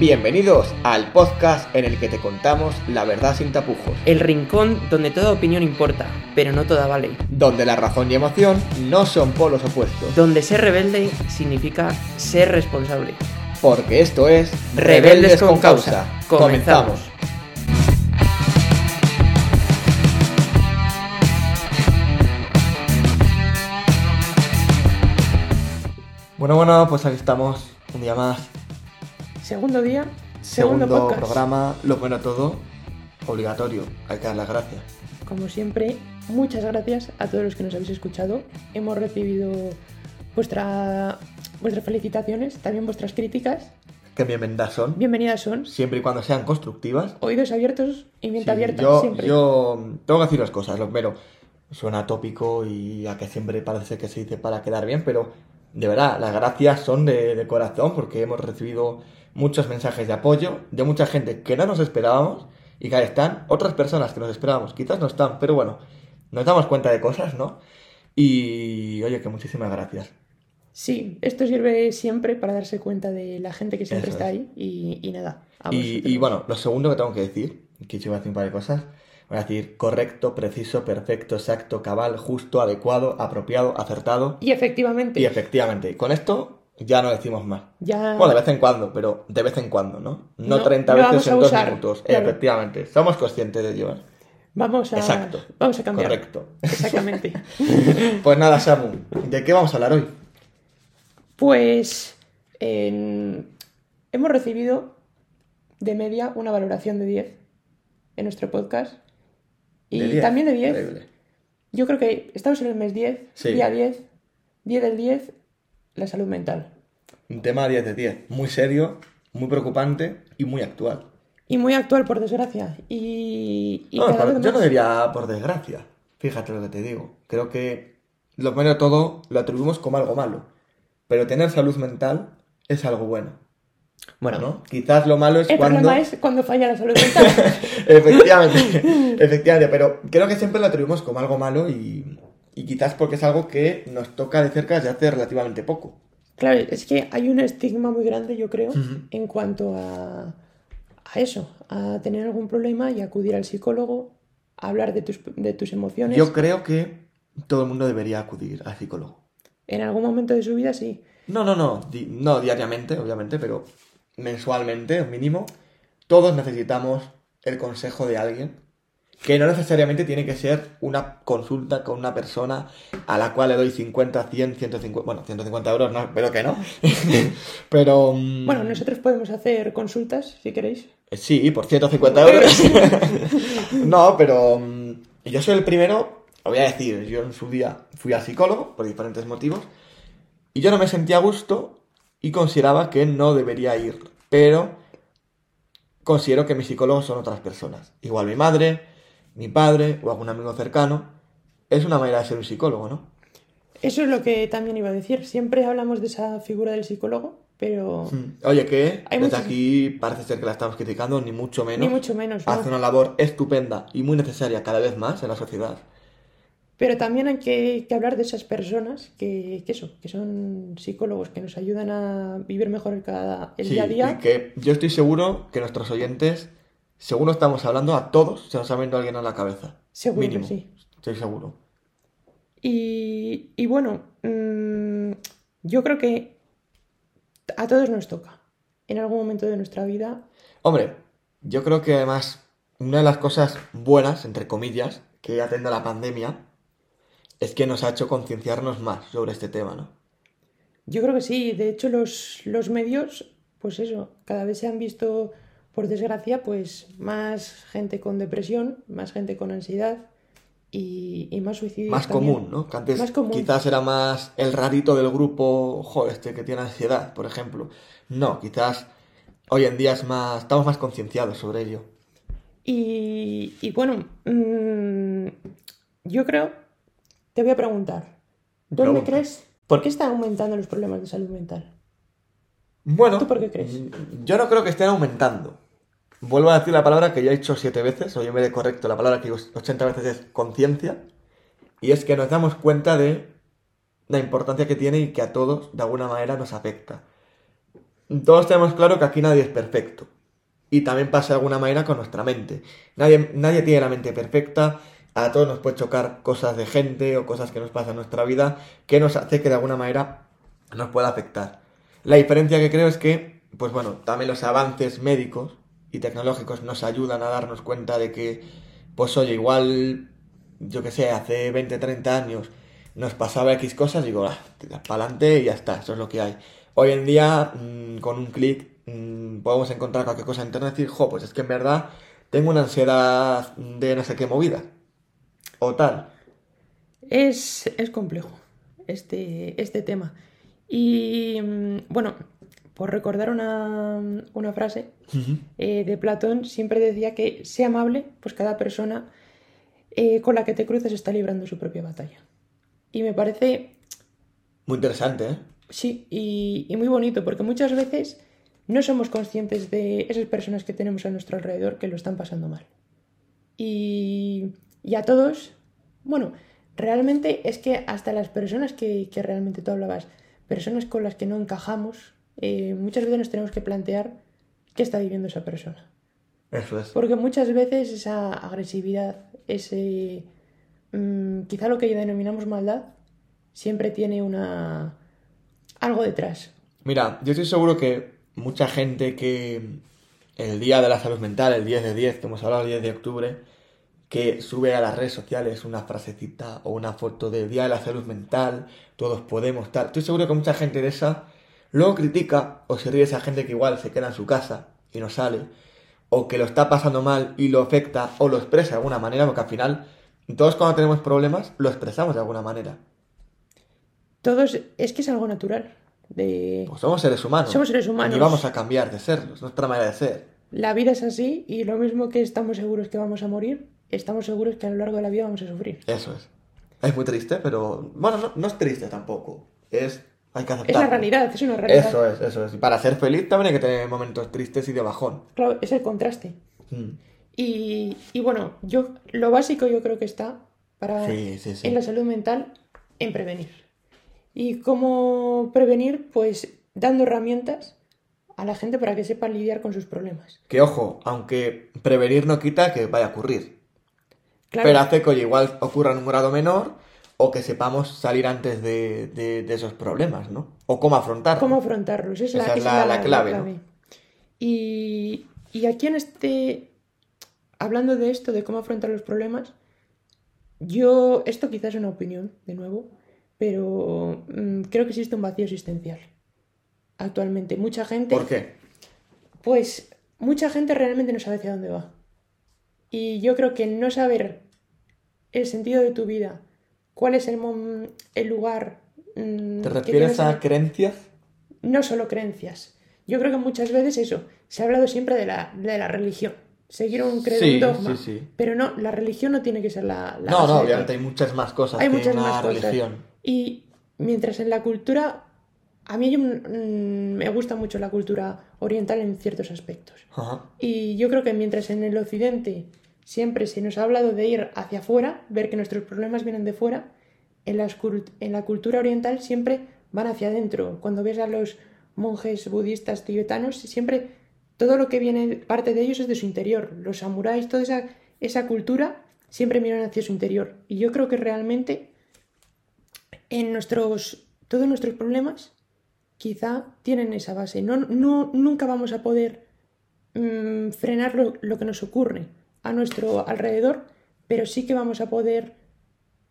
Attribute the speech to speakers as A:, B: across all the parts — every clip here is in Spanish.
A: Bienvenidos al podcast en el que te contamos la verdad sin tapujos,
B: El rincón donde toda opinión importa, pero no toda vale.
A: donde la razón y emoción no son polos opuestos,
B: Donde ser rebelde significa ser responsable.
A: porque esto es
B: Rebeldes con causa. Comenzamos.
A: Bueno, bueno, pues aquí estamos, un día más,
B: Segundo día, segundo,
A: segundo
B: podcast.
A: programa, lo bueno todo, obligatorio, hay que dar las gracias.
C: Como siempre, muchas gracias a todos los que nos habéis escuchado. Hemos recibido vuestra, vuestras felicitaciones, también vuestras críticas.
A: Que bienvenidas son,
C: Bienvenidas son.
A: siempre y cuando sean constructivas.
C: Oídos abiertos y mente
A: Sí,
C: abierta
A: yo,
C: siempre.
A: yo tengo que decir las cosas, lo primero, suena tópico y a que siempre parece que se dice para quedar bien, pero de verdad, las gracias son de, de corazón porque hemos recibido muchos mensajes de apoyo de mucha gente que no nos esperábamos y que ahí están otras personas que nos esperábamos, quizás no están, pero bueno, nos damos cuenta de cosas, ¿no? Y oye, que muchísimas gracias.
C: Sí, esto sirve siempre para darse cuenta de la gente que siempre
A: Eso
C: está
A: es.
C: ahí y, y nada.
A: y bueno, lo segundo que tengo que decir, que yo voy a decir un par de cosas, voy a decir correcto, preciso, perfecto, exacto, cabal, justo, adecuado, apropiado, acertado.
C: Y efectivamente,
A: Y efectivamente, con esto ya no decimos más.
C: ya
A: Bueno, de vez en cuando, pero de vez en cuando, ¿no? No,
C: No,
A: 30
C: lo
A: veces en dos minutos.
C: claro.
A: Efectivamente, somos conscientes de ello.
C: vamos a,
A: Exacto.
C: vamos a cambiar.
A: Correcto.
C: Exactamente.
A: Pues nada, Samu, ¿de qué vamos a hablar hoy?
C: Pues hemos recibido de media una valoración de 10 en nuestro podcast. Y
A: De 10,
C: también de 10.
A: increíble.
C: Yo creo que estamos en el mes 10,
A: Sí.
C: día 10, 10 del 10, la salud mental.
A: Un tema 10 de 10, muy serio, muy preocupante y muy actual.
C: Y muy actual, por desgracia. Y,
A: No, yo no diría por desgracia. Fíjate lo que te digo. Creo que lo primero de todo lo atribuimos como algo malo. Pero tener salud mental es algo bueno.
B: Bueno,
A: ¿no? Quizás lo malo es
C: El
A: cuando.
C: problema es cuando falla la salud mental.
A: efectivamente, efectivamente, pero creo que siempre lo atribuimos como algo malo y, y quizás porque es algo que nos toca de cerca desde hace relativamente poco.
C: claro, es que hay un estigma muy grande, yo creo, en cuanto a, a eso, a tener algún problema y acudir al psicólogo, a hablar de tus, de tus emociones.
A: Yo creo que todo el mundo debería acudir al psicólogo.
C: En algún momento de su vida sí.
A: No, no, no, di- no diariamente, obviamente, pero mensualmente, mínimo, todos necesitamos el consejo de alguien que no necesariamente tiene que ser una consulta con una persona a la cual le doy 50, 100, 150, bueno, 150 euros, no, pero que no. pero...
C: Bueno, nosotros podemos hacer consultas, si queréis.
A: Sí, por 150 euros. no, pero mm, yo soy el primero, lo voy a decir, yo en su día fui al psicólogo por diferentes motivos y yo no me sentía a gusto y consideraba que no debería ir, pero considero que mis psicólogos son otras personas. Igual mi madre, mi padre o algún amigo cercano. Es una manera de ser un psicólogo, ¿no?
C: Eso es lo que también iba a decir. Siempre hablamos de esa figura del psicólogo, pero
A: Mm. Oye, que desde
C: muchos-
A: aquí parece ser que la estamos criticando, ni mucho menos.
C: ni mucho menos. ¿no?
A: Hace una labor estupenda y muy necesaria cada vez más en la sociedad.
C: Pero también hay que, que hablar de esas personas que, que eso, que son psicólogos, que nos ayudan a vivir mejor el, cada, el
A: Sí,
C: día a
A: y
C: día.
A: que yo estoy seguro que nuestros oyentes, seguro estamos hablando a todos, se nos ha venido alguien a la cabeza.
C: Seguro
A: Mínimo.
C: sí.
A: Estoy seguro.
C: Y, y bueno, mm, yo creo que a todos nos toca. En algún momento de nuestra vida
A: Hombre, yo creo que además una de las cosas buenas, entre comillas, que ha tenido la pandemia es que nos ha hecho concienciarnos más sobre este tema, ¿no?
C: Yo creo que sí, de hecho los, los medios, pues eso, cada vez se han visto, por desgracia, pues más gente con depresión, más gente con ansiedad y, y más suicidios.
A: Más
C: también.
A: común, ¿no? Que antes
C: Más común.
A: quizás era más el rarito del grupo, joder, este que tiene ansiedad, por ejemplo. No, quizás hoy en día es más, estamos más concienciados sobre ello.
C: Y, y bueno, mm, yo creo, te voy a preguntar, ¿dónde
A: Pregunta.
C: crees? ¿Por qué están aumentando los problemas de salud mental?
A: Bueno,
C: ¿Tú por qué crees?
A: Yo no creo que estén aumentando. Vuelvo a decir la palabra que ya he dicho siete veces, o yo me de correcto, la palabra que digo 80 veces es conciencia, y es que nos damos cuenta de la importancia que tiene y que a todos de alguna manera nos afecta. todos tenemos claro que aquí nadie es perfecto. Y también pasa de alguna manera con nuestra mente. Nadie, nadie tiene la mente perfecta. A todos nos puede chocar cosas de gente o cosas que nos pasan en nuestra vida que nos hace que de alguna manera nos pueda afectar. La diferencia que creo es que, pues bueno, también los avances médicos y tecnológicos nos ayudan a darnos cuenta de que, pues oye, igual, yo que sé, hace 20, 30 años nos pasaba X cosas, digo, ah, para adelante y ya está, eso es lo que hay. Hoy en día, mmm, con un clic, mmm, podemos encontrar cualquier cosa en internet y decir, jo, pues es que en verdad tengo una ansiedad de no sé qué movida. O tal.
C: Es, es complejo este, este tema. Y mm, bueno, por recordar una, una frase eh, de Platón, siempre decía que sea amable, pues cada persona eh, con la que te cruces está librando su propia batalla. Y me parece...
A: Muy interesante, ¿eh?
C: Sí, y, y muy bonito, porque muchas veces no somos conscientes de esas personas que tenemos a nuestro alrededor que lo están pasando mal. Y, y a todos, bueno, realmente es que hasta las personas que, que, realmente tú hablabas, personas con las que no encajamos, eh, muchas veces nos tenemos que plantear qué está viviendo esa persona.
A: Eso es.
C: Porque muchas veces esa agresividad, ese mmm, quizá lo que denominamos maldad, siempre tiene una algo detrás.
A: Mira, yo estoy seguro que mucha gente que el día de la salud mental, el 10 de 10, que hemos hablado el 10 de octubre, que sube a las redes sociales una frasecita o una foto del Día de la Salud Mental, todos podemos tal. Estoy seguro que mucha gente de esa luego critica o se ríe esa gente que igual se queda en su casa y no sale, o que lo está pasando mal y lo afecta o lo expresa de alguna manera, porque al final todos cuando tenemos problemas lo expresamos de alguna manera.
C: Todos, es que es algo natural. De...
A: Pues somos seres humanos.
C: Somos seres humanos.
A: Y vamos a cambiar de serlos, es nuestra manera de ser.
C: La vida es así y lo mismo que estamos seguros que vamos a morir, estamos seguros que a lo largo de la vida vamos a sufrir.
A: Eso es. Es muy triste, pero bueno, no, no es triste tampoco. Es hay que.
C: Es la realidad, es una realidad.
A: Eso es, eso es. Y para ser feliz también hay que tener momentos tristes y de bajón.
C: Claro, es el contraste.
A: Mm.
C: Y, y, bueno, yo lo básico yo creo que está para
A: Sí, sí, sí.
C: en la salud mental en prevenir. ¿Y cómo prevenir? Pues dando herramientas a la gente para que sepa lidiar con sus problemas.
A: Que ojo, aunque prevenir no quita que vaya a ocurrir.
C: Claro,
A: Pero hace que oye, igual ocurra en un grado menor o que sepamos salir antes de, de- de esos problemas, ¿no? O cómo afrontarlos.
C: cómo afrontarlos. Es la,
A: Esa es la- la clave, ¿no?
C: Y, y aquí en este, hablando de esto, de cómo afrontar los problemas, yo, esto quizás es una opinión, de nuevo, pero mm, creo que existe un vacío existencial actualmente. Mucha gente...
A: ¿Por qué?
C: Pues mucha gente realmente no sabe hacia dónde va. Y yo creo que no saber el sentido de tu vida, cuál es el, mom- el lugar... mm,
A: ¿Te refieres a
C: en-
A: creencias?
C: no solo creencias. Yo creo que muchas veces eso, se ha hablado siempre de la, de la religión, seguir un credo,
A: Sí,
C: un dogma.
A: sí, sí.
C: Pero no, la religión no tiene que ser la... la
A: No, no, obviamente hay muchas más cosas
C: Hay
A: que
C: muchas
A: una
C: más cosas.
A: religión.
C: Y mientras en la cultura, a mí yo, mm, me gusta mucho la cultura oriental en ciertos aspectos.
A: Ajá.
C: Y yo creo que mientras en el occidente siempre se nos ha hablado de ir hacia afuera, ver que nuestros problemas vienen de fuera, en, la cultura oriental siempre van hacia adentro. Cuando ves a los monjes budistas tibetanos, siempre todo lo que viene, parte de ellos es de su interior. Los samuráis, toda esa, cultura siempre miran hacia su interior. Y yo creo que realmente en nuestros, todos nuestros problemas quizá tienen esa base. No, nunca vamos a poder mm, frenar lo que nos ocurre a nuestro alrededor, pero sí que vamos a poder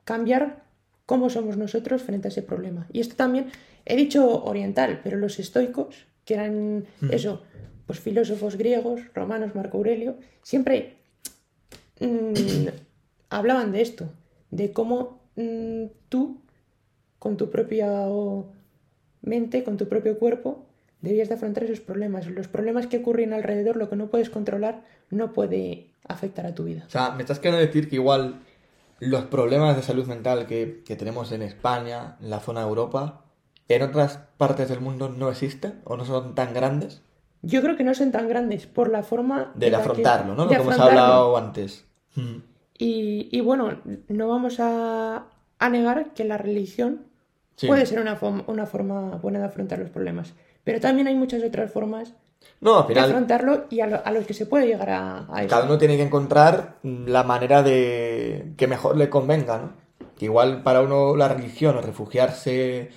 C: cambiar cómo somos nosotros frente a ese problema. Y esto también, he dicho oriental, pero los estoicos, que eran eso, pues filósofos griegos, romanos, Marco Aurelio, siempre mm, hablaban de esto, de cómo mm, tú, con tu propia mente, con tu propio cuerpo, debías de afrontar esos problemas. Los problemas que ocurren alrededor, lo que no puedes controlar, no puede afectar a tu vida.
A: O sea, me estás queriendo decir que igual los problemas de salud mental que, que tenemos en España, en la zona de Europa, en otras partes del mundo no existen o no son tan grandes
C: Yo creo que no son tan grandes por la forma
A: de
C: que-
A: afrontarlo, ¿no? Lo
C: de
A: que hemos hablado antes. Mm.
C: Y, y bueno, no vamos a, a negar que la religión
A: Sí.
C: puede ser una, una forma buena de afrontar los problemas. Pero también hay muchas otras formas
A: No, al
C: de
A: final
C: afrontarlo y a, lo- a los que se puede llegar a, a eso.
A: cada uno tiene que encontrar la manera de que mejor le convenga, ¿no? Que igual para uno la religión o refugiarse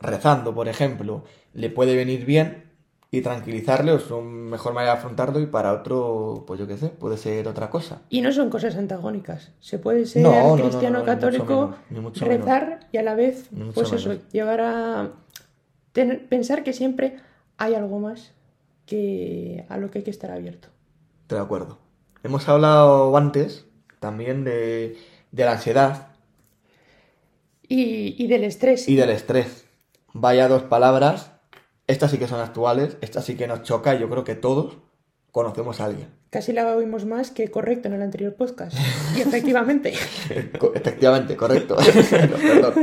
A: rezando, por ejemplo, le puede venir bien y tranquilizarle o es una mejor manera de afrontarlo y para otro, pues yo qué sé, puede ser otra cosa.
C: Y no son cosas antagónicas. Se puede ser
A: No, no, no,
C: cristiano
A: no, ni mucho
C: católico,
A: menos, ni mucho
C: rezar y a la vez, pues eso, llegar a tener- pensar que siempre hay algo más que a lo que hay que estar abierto.
A: Estoy de acuerdo. Hemos hablado antes también de, de la ansiedad
C: Y, y del estrés.
A: y del estrés. Vaya dos palabras. Estas sí que son actuales, estas sí que nos choca y yo creo que todos conocemos a alguien.
C: Casi la oímos más que correcto en el anterior podcast. Y efectivamente.
A: Efectivamente, correcto. Perdón.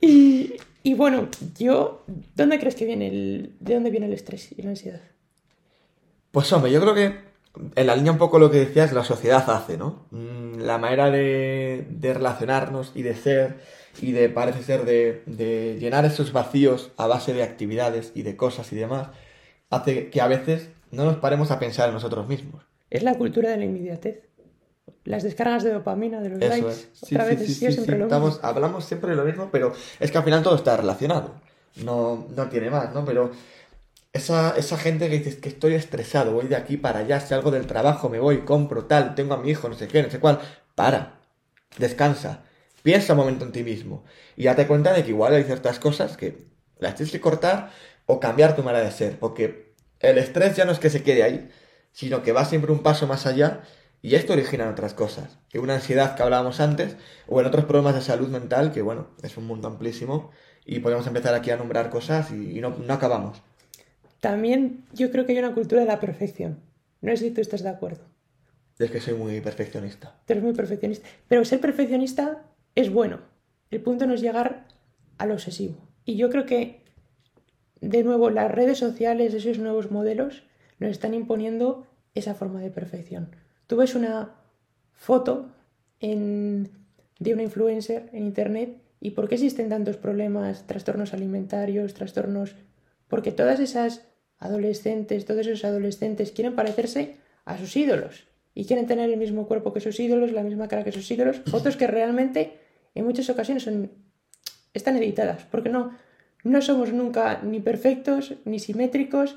C: Y, y bueno, yo, ¿dónde crees que viene el, de dónde viene el estrés y la ansiedad?
A: Pues hombre, yo creo que en la línea un poco lo que decías, la sociedad hace, ¿no? Mm, La manera de, de relacionarnos y de ser y de, parece ser, de, de llenar esos vacíos a base de actividades y de cosas y demás, hace que a veces no nos paremos a pensar en nosotros mismos.
C: Es la cultura de la inmediatez. Las descargas de dopamina, de los
A: Eso
C: likes.
A: es. Sí,
C: Otra
A: sí,
C: vez
A: sí, sí,
C: siempre lo
A: Estamos-
C: mismo.
A: hablamos siempre de lo mismo, pero es que al final todo está relacionado. No, no tiene más, ¿no? Pero esa, esa gente que dices que estoy estresado, voy de aquí para allá, si algo del trabajo, me voy, compro tal, tengo a mi hijo, no sé qué, no sé cuál. Para, descansa, piensa un momento en ti mismo y date cuenta de que igual hay ciertas cosas que las tienes que cortar o cambiar tu manera de ser, porque el estrés ya no es que se quede ahí, sino que va siempre un paso más allá y esto origina en otras cosas, en una ansiedad que hablábamos antes o en otros problemas de salud mental, que bueno, es un mundo amplísimo y podemos empezar aquí a nombrar cosas y, y no, no acabamos.
C: También yo creo que hay una cultura de la perfección. No sé si tú estás de acuerdo.
A: Es que soy muy perfeccionista.
C: Tú eres muy perfeccionista. Pero ser perfeccionista es bueno. El punto no es llegar al obsesivo. Y yo creo que, de nuevo, las redes sociales, esos nuevos modelos, nos están imponiendo esa forma de perfección. Tú ves una foto en- de una influencer en internet y ¿por qué existen tantos problemas, trastornos alimentarios, trastornos? Porque todas esas adolescentes, todos esos adolescentes quieren parecerse a sus ídolos y quieren tener el mismo cuerpo que sus ídolos, la misma cara que sus ídolos, fotos que realmente en muchas ocasiones son, están editadas, porque no, no somos nunca ni perfectos, ni simétricos,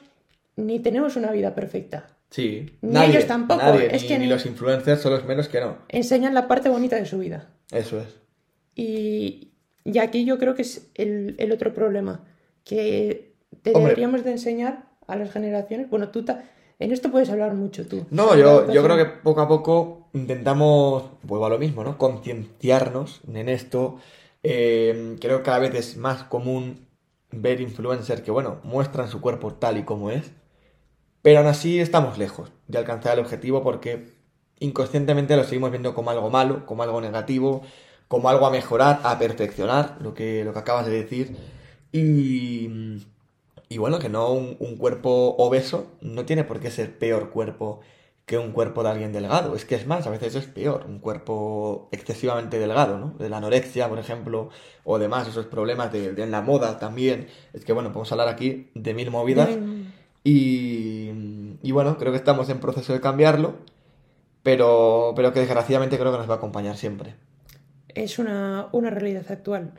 C: ni tenemos una vida perfecta.
A: Sí,
C: Ni ellos tampoco,
A: nadie,
C: es
A: ni,
C: que
A: ni los influencers son los menos que no.
C: Enseñan la parte bonita de su vida.
A: Eso es.
C: Y, y aquí yo creo que es el, el otro problema, que te
A: Hombre.
C: deberíamos de enseñar a las generaciones, bueno, tú ta- en esto puedes hablar mucho tú.
A: No, yo, yo creo que poco a poco intentamos, vuelvo a lo mismo, ¿no? Concienciarnos en esto. Eh, creo que cada vez es más común ver influencers que, bueno, muestran su cuerpo tal y como es, pero aún así estamos lejos de alcanzar el objetivo porque inconscientemente lo seguimos viendo como algo malo, como algo negativo, como algo a mejorar, a perfeccionar, lo que, lo que acabas de decir. Y, y bueno, que no un, un cuerpo obeso no tiene por qué ser peor cuerpo que un cuerpo de alguien delgado. Es que es más, a veces es peor, un cuerpo excesivamente delgado, ¿no? De la anorexia, por ejemplo, o demás, esos problemas de, de en la moda también. Es que bueno, podemos hablar aquí de mil movidas. Y, y bueno, creo que estamos en proceso de cambiarlo, pero, pero que desgraciadamente creo que nos va a acompañar siempre.
C: Es una, una realidad actual.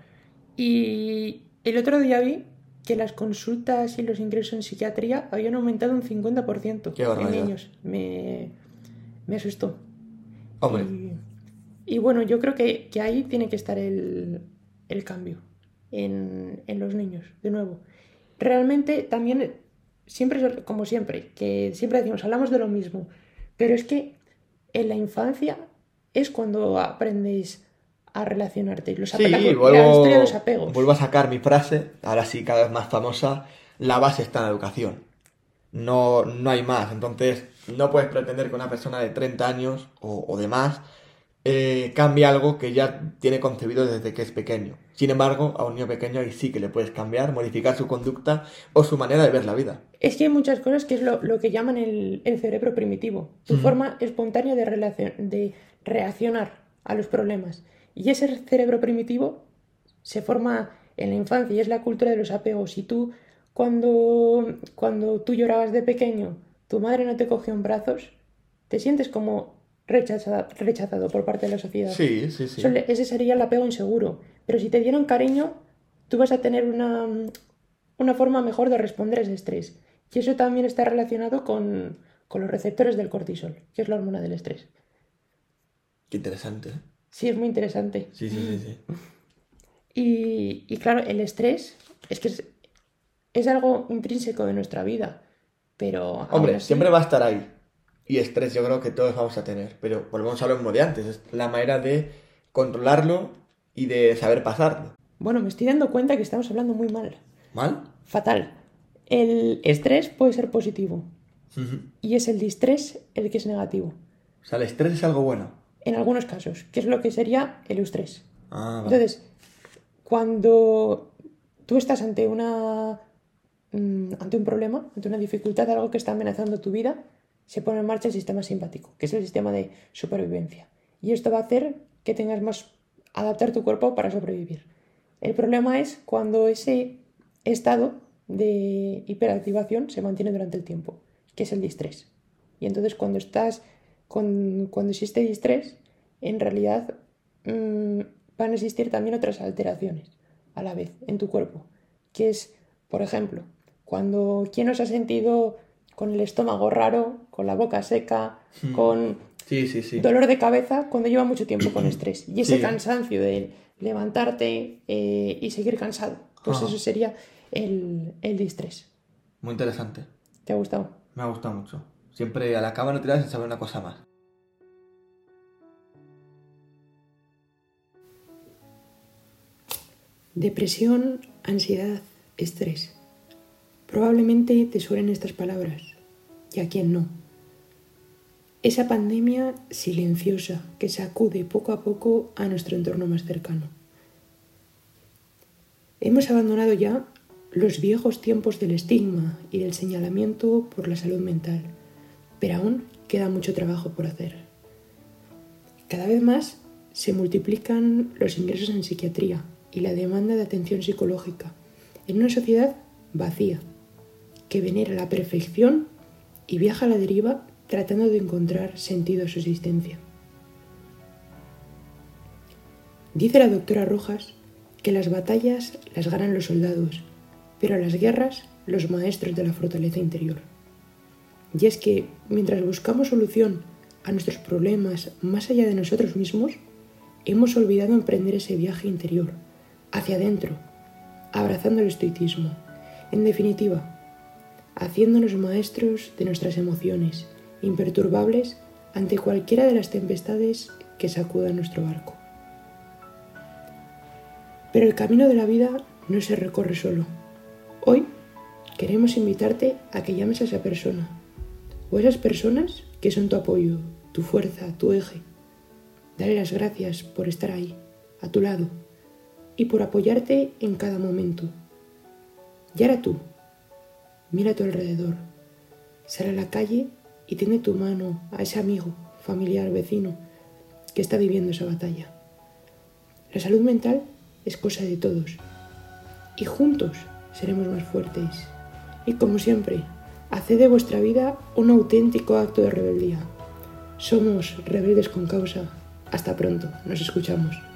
C: Y el otro día vi que las consultas y los ingresos en psiquiatría habían aumentado un 50%
A: Qué
C: en niños. Me, me asustó.
A: Hombre,
C: Y, y bueno, yo creo que, que ahí tiene que estar el, el cambio en, en los niños, de nuevo. Realmente también, siempre, como siempre, que siempre decimos, hablamos de lo mismo, pero es que en la infancia es cuando aprendéis a relacionarte. Los
A: sí,
C: la
A: vuelvo,
C: historia de los apegos.
A: vuelvo a sacar mi frase, ahora sí cada vez más famosa, la base está en la educación. No, no hay más, entonces no puedes pretender que una persona de 30 años o, o de más eh, cambie algo que ya tiene concebido desde que es pequeño. Sin embargo, a un niño pequeño ahí sí que le puedes cambiar, modificar su conducta o su manera de ver la vida.
C: Es que hay muchas cosas que es lo, lo que llaman el, el cerebro primitivo, tu forma espontánea de, relacion- de reaccionar a los problemas. Y ese cerebro primitivo se forma en la infancia y es la cultura de los apegos. Y tú, cuando, cuando tú llorabas de pequeño, tu madre no te cogió en brazos, te sientes como rechazado, rechazado por parte de la sociedad.
A: Sí, sí, sí.
C: Eso ese sería el apego inseguro. Pero si te dieron cariño, tú vas a tener una, una forma mejor de responder a ese estrés. Y eso también está relacionado con, con los receptores del cortisol, que es la hormona del estrés.
A: Qué interesante. ¿eh?
C: Sí, es muy interesante.
A: Sí, sí, sí, sí.
C: Y, y claro, el estrés es que es, es algo intrínseco de nuestra vida. Pero.
A: Hombre,
C: así-
A: siempre va a estar ahí. Y estrés yo creo que todos vamos a tener. Pero volvemos a lo mismo de antes. Es la manera de controlarlo y de saber pasarlo.
C: Bueno, me estoy dando cuenta que estamos hablando muy mal.
A: ¿Mal?
C: Fatal. El estrés puede ser positivo.
A: Ujú.
C: Y es el distrés el que es negativo.
A: O sea, el estrés es algo bueno.
C: En algunos casos, que es lo que sería el eustrés.
A: Ah, vale.
C: Entonces, cuando tú estás ante una mm, ante un problema, ante una dificultad, algo que está amenazando tu vida, se pone en marcha el sistema simpático, que es el sistema de supervivencia. Y esto va a hacer que tengas más adaptar tu cuerpo para sobrevivir. El problema es cuando ese estado de hiperactivación se mantiene durante el tiempo, que es el distrés. Y entonces cuando estás cuando existe distrés, en realidad mm, van a existir también otras alteraciones a la vez en tu cuerpo, que es, por ejemplo, cuando quién os ha sentido con el estómago raro, con la boca seca, con
A: Sí, sí, sí.
C: dolor de cabeza cuando lleva mucho tiempo con estrés. Y ese cansancio de levantarte eh, y seguir cansado, pues
A: Ajá.
C: eso sería el, el distrés.
A: Muy interesante.
C: ¿Te ha gustado?
A: Me ha gustado mucho. Siempre a la cama no tiras sin saber una cosa más.
C: Depresión, ansiedad, estrés. Probablemente te suenen estas palabras, y a quién no. Esa pandemia silenciosa que sacude poco a poco a nuestro entorno más cercano. Hemos abandonado ya los viejos tiempos del estigma y del señalamiento por la salud mental, pero aún queda mucho trabajo por hacer. Cada vez más se multiplican los ingresos en psiquiatría y la demanda de atención psicológica en una sociedad vacía, que venera la perfección y viaja a la deriva tratando de encontrar sentido a su existencia. Dice la doctora Rojas que las batallas las ganan los soldados, pero las guerras los maestros de la fortaleza interior. Y es que mientras buscamos solución a nuestros problemas más allá de nosotros mismos, hemos olvidado emprender ese viaje interior, hacia adentro, abrazando el estoicismo. En definitiva, haciéndonos maestros de nuestras emociones, imperturbables ante cualquiera de las tempestades que sacudan nuestro barco. Pero el camino de la vida no se recorre solo. Hoy queremos invitarte a que llames a esa persona, o a esas personas que son tu apoyo, tu fuerza, tu eje. Dale las gracias por estar ahí, a tu lado, y por apoyarte en cada momento. Y ahora tú, mira a tu alrededor, sal a la calle y tiende tu mano a ese amigo, familiar, vecino que está viviendo esa batalla. La salud mental es cosa de todos y juntos seremos más fuertes. Y como siempre, haced de vuestra vida un auténtico acto de rebeldía. Somos rebeldes con causa. Hasta pronto, nos escuchamos.